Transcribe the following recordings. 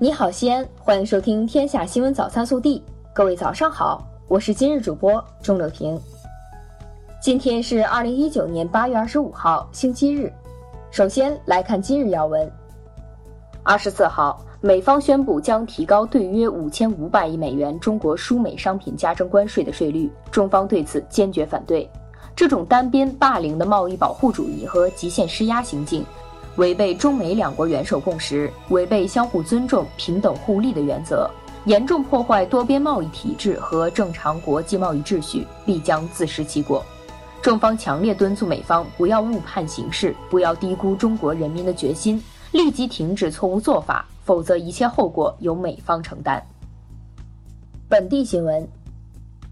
你好，西安，欢迎收听《天下新闻早餐速递》。各位早上好，我是今日主播钟柳平。今天是二零一九年八月二十五号，星期日。首先来看今日要闻。二十四号，美方宣布将提高对约五千五百亿美元中国输美商品加征关税的税率，中方对此坚决反对。这种单边霸凌的贸易保护主义和极限施压行径。违背中美两国元首共识，违背相互尊重、平等互利的原则，严重破坏多边贸易体制和正常国际贸易秩序，必将自食其果。中方强烈敦促美方不要误判形势，不要低估中国人民的决心，立即停止错误做法，否则一切后果由美方承担。本地新闻：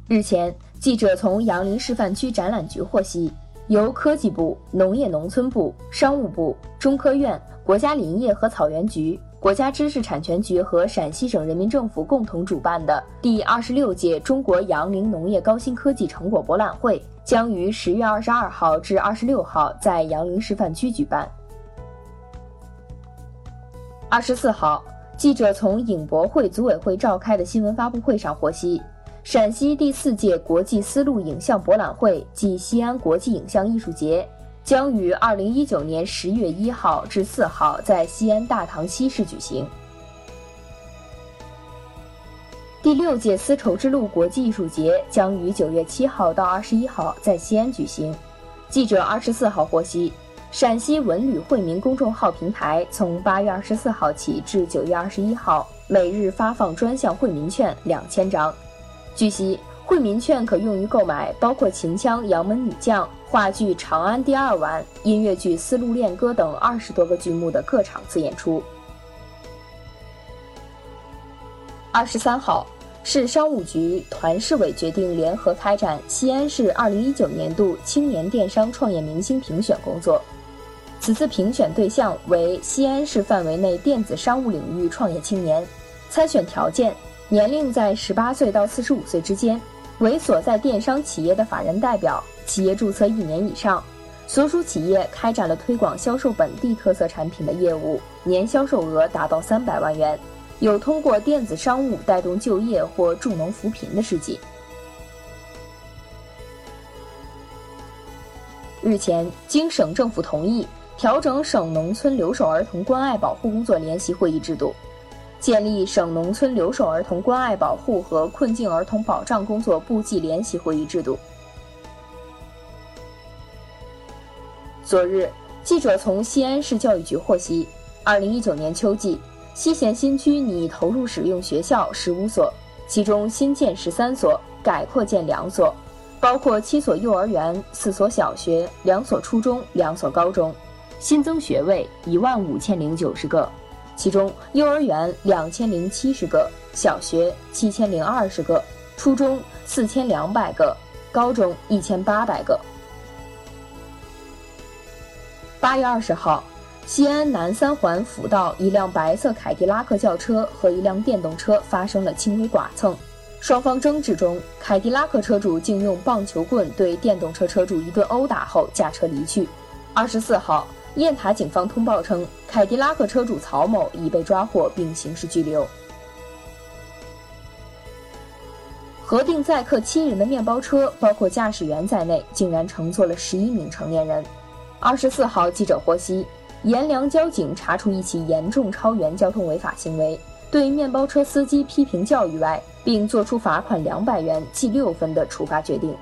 日前，记者从杨凌示范区展览局获悉。由科技部、农业农村部、商务部、中科院、国家林业和草原局、国家知识产权局和陕西省人民政府共同主办的第二十六届中国杨凌农业高新科技成果博览会，将于十月二十二号至二十六号在杨凌示范区举办。二十四号，记者从影博会组委会召开的新闻发布会上获悉。陕西第四届国际丝路影像博览会暨西安国际影像艺术节将于二零一九年十月一号至四号在西安大唐西市举行。第六届丝绸之路国际艺术节将于九月七号到二十一号在西安举行。记者二十四号获悉，陕西文旅惠民公众号平台从八月二十四号起至九月二十一号，每日发放专项惠民券两千张。据悉，惠民券可用于购买包括秦腔《杨门女将》、话剧《长安第二晚》、音乐剧《丝路恋歌》等二十多个剧目的各场次演出。二十三号，市商务局团市委决定联合开展西安市二零一九年度青年电商创业明星评选工作。此次评选对象为西安市范围内电子商务领域创业青年，参选条件。年龄在十八岁到四十五岁之间，为所在电商企业的法人代表，企业注册一年以上，所属企业开展了推广销售本地特色产品的业务，年销售额达到三百万元，有通过电子商务带动就业或助农扶贫的事迹。日前，经省政府同意，调整省农村留守儿童关爱保护工作联席会议制度。建立省农村留守儿童关爱保护和困境儿童保障工作部际联席会议制度。昨日，记者从西安市教育局获悉，二零一九年秋季，西咸新区拟投入使用学校十五所，其中新建十三所，改扩建两所，包括七所幼儿园、四所小学、两所初中、两所高中，新增学位一万五千零九十个。其中，幼儿园两千零七十个，小学七千零二十个，初中四千两百个，高中一千八百个。八月二十号，西安南三环辅道一辆白色凯迪拉克轿车和一辆电动车发生了轻微剐蹭，双方争执中，凯迪拉克车主竟用棒球棍对电动车车主一顿殴打后驾车离去。二十四号。雁塔警方通报称，凯迪拉克车主曹某已被抓获并刑事拘留。核定载客七人的面包车，包括驾驶员在内，竟然乘坐了十一名成年人。二十四号，记者获悉，阎良交警查处一起严重超员交通违法行为，对面包车司机批评教育外，并作出罚款两百元、记六分的处罚决定。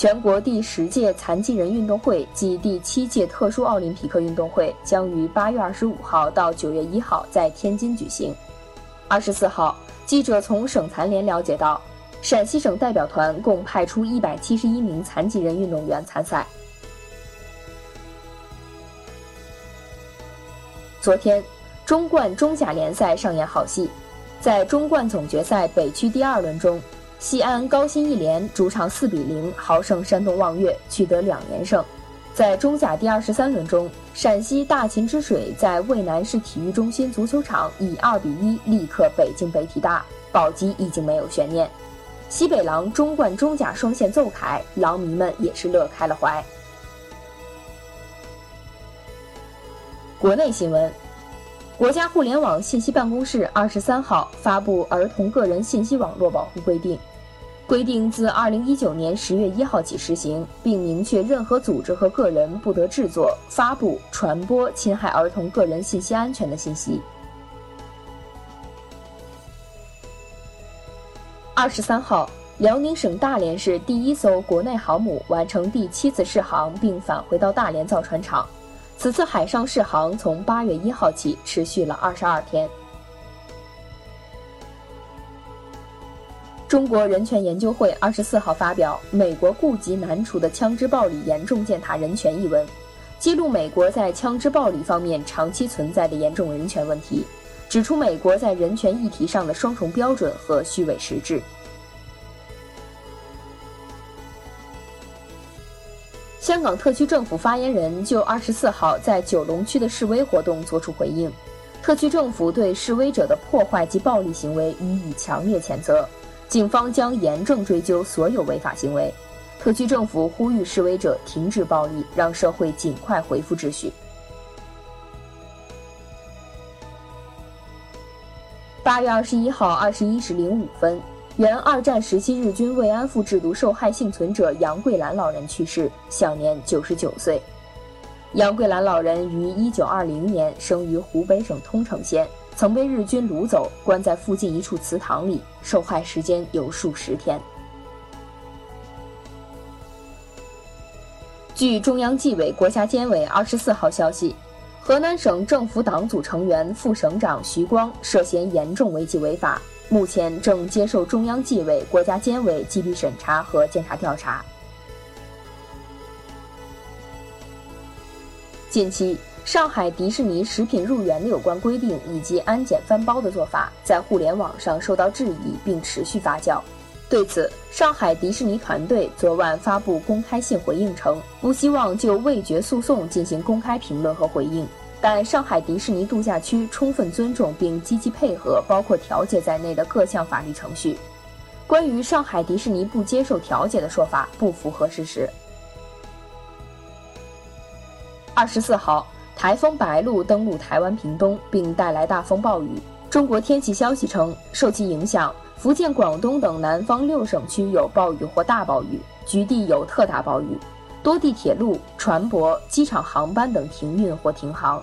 全国第十届残疾人运动会暨第七届特殊奥林匹克运动会将于八月二十五号到九月一号在天津举行。二十四号，记者从省残联了解到，陕西省代表团共派出一百七十一名残疾人运动员参赛。昨天，中冠中甲联赛上演好戏，在中冠总决赛北区第二轮中。西安高新一联主场四比零豪胜山东望月，取得两连胜。在中甲第二十三轮中，陕西大秦之水在渭南市体育中心足球场以二比一力克北京北体大，保级已经没有悬念。西北狼中冠中甲双线奏凯，狼迷们也是乐开了怀。国内新闻：国家互联网信息办公室二十三号发布《儿童个人信息网络保护规定》，规定自二零一九年十月一号起实行，并明确任何组织和个人不得制作、发布、传播侵害儿童个人信息安全的信息。二十三号，辽宁省大连市第一艘国内航母完成第七次试航，并返回到大连造船厂。此次海上试航从八月一号起持续了二十二天。中国人权研究会二十四号发表《美国顾及难处的枪支暴力严重践踏人权》一文，揭露美国在枪支暴力方面长期存在的严重人权问题，指出美国在人权议题上的双重标准和虚伪实质。香港特区政府发言人就二十四号在九龙区的示威活动作出回应，特区政府对示威者的破坏及暴力行为予以强烈谴责，警方将严正追究所有违法行为。特区政府呼吁示威者停止暴力，让社会尽快恢复秩序。八月二十一号二十一时零五分。原二战时期日军慰安妇制度受害幸存者杨桂兰老人去世，享年九十九岁。杨桂兰老人于一九二零年生于湖北省通城县，曾被日军掳走，关在附近一处祠堂里，受害时间有数十天。据中央纪委国家监委二十四号消息，河南省政府党组成员、副省长徐光涉嫌严重违纪违法。目前正接受中央纪委国家监委纪律审查和监察调查。近期，上海迪士尼食品入园的有关规定以及安检翻包的做法，在互联网上受到质疑，并持续发酵。对此，上海迪士尼团队昨晚发布公开信回应称，不希望就味觉诉讼进行公开评论和回应。但上海迪士尼度假区充分尊重并积极配合包括调解在内的各项法律程序。关于上海迪士尼不接受调解的说法不符合事实。二十四号，台风白鹿登陆台湾屏东，并带来大风暴雨。中国天气消息称，受其影响，福建、广东等南方六省区有暴雨或大暴雨，局地有特大暴雨。多地铁路、船舶、机场航班等停运或停航。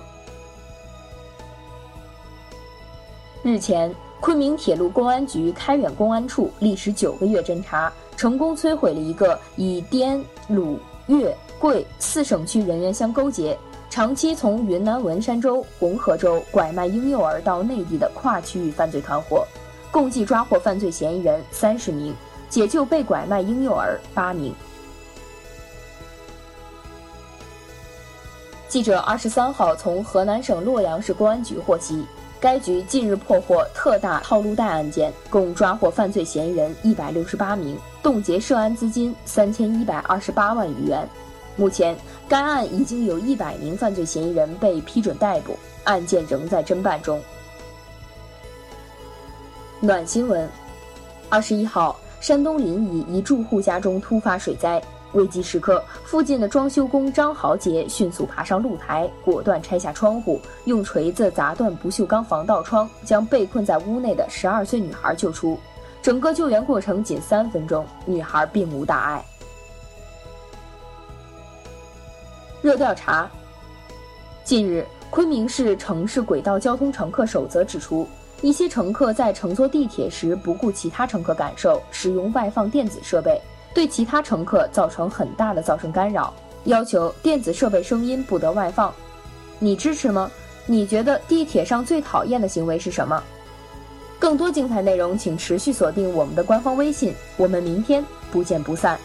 日前，昆明铁路公安局开远公安处历时九个月侦查，成功摧毁了一个以滇鲁粤桂四省区人员相勾结，长期从云南文山州、红河州拐卖婴幼儿到内地的跨区域犯罪团伙，共计抓获犯罪嫌疑人三十名，解救被拐卖婴幼儿八名。记者二十三号从河南省洛阳市公安局获悉，该局近日破获特大套路贷案件，共抓获犯罪嫌疑人一百六十八名，冻结涉案资金三千一百二十八万余元。目前，该案已经有一百名犯罪嫌疑人被批准逮捕，案件仍在侦办中。暖新闻：二十一号，山东临沂一住户家中突发水灾。危急时刻，附近的装修工张豪杰迅速爬上露台，果断拆下窗户，用锤子砸断不锈钢防盗窗，将被困在屋内的十二岁女孩救出。整个救援过程仅三分钟，女孩并无大碍。热调查：近日，昆明市城市轨道交通乘客守则指出，一些乘客在乘坐地铁时不顾其他乘客感受，使用外放电子设备。对其他乘客造成很大的噪声干扰，要求电子设备声音不得外放。你支持吗？你觉得地铁上最讨厌的行为是什么？更多精彩内容，请持续锁定我们的官方微信。我们明天不见不散。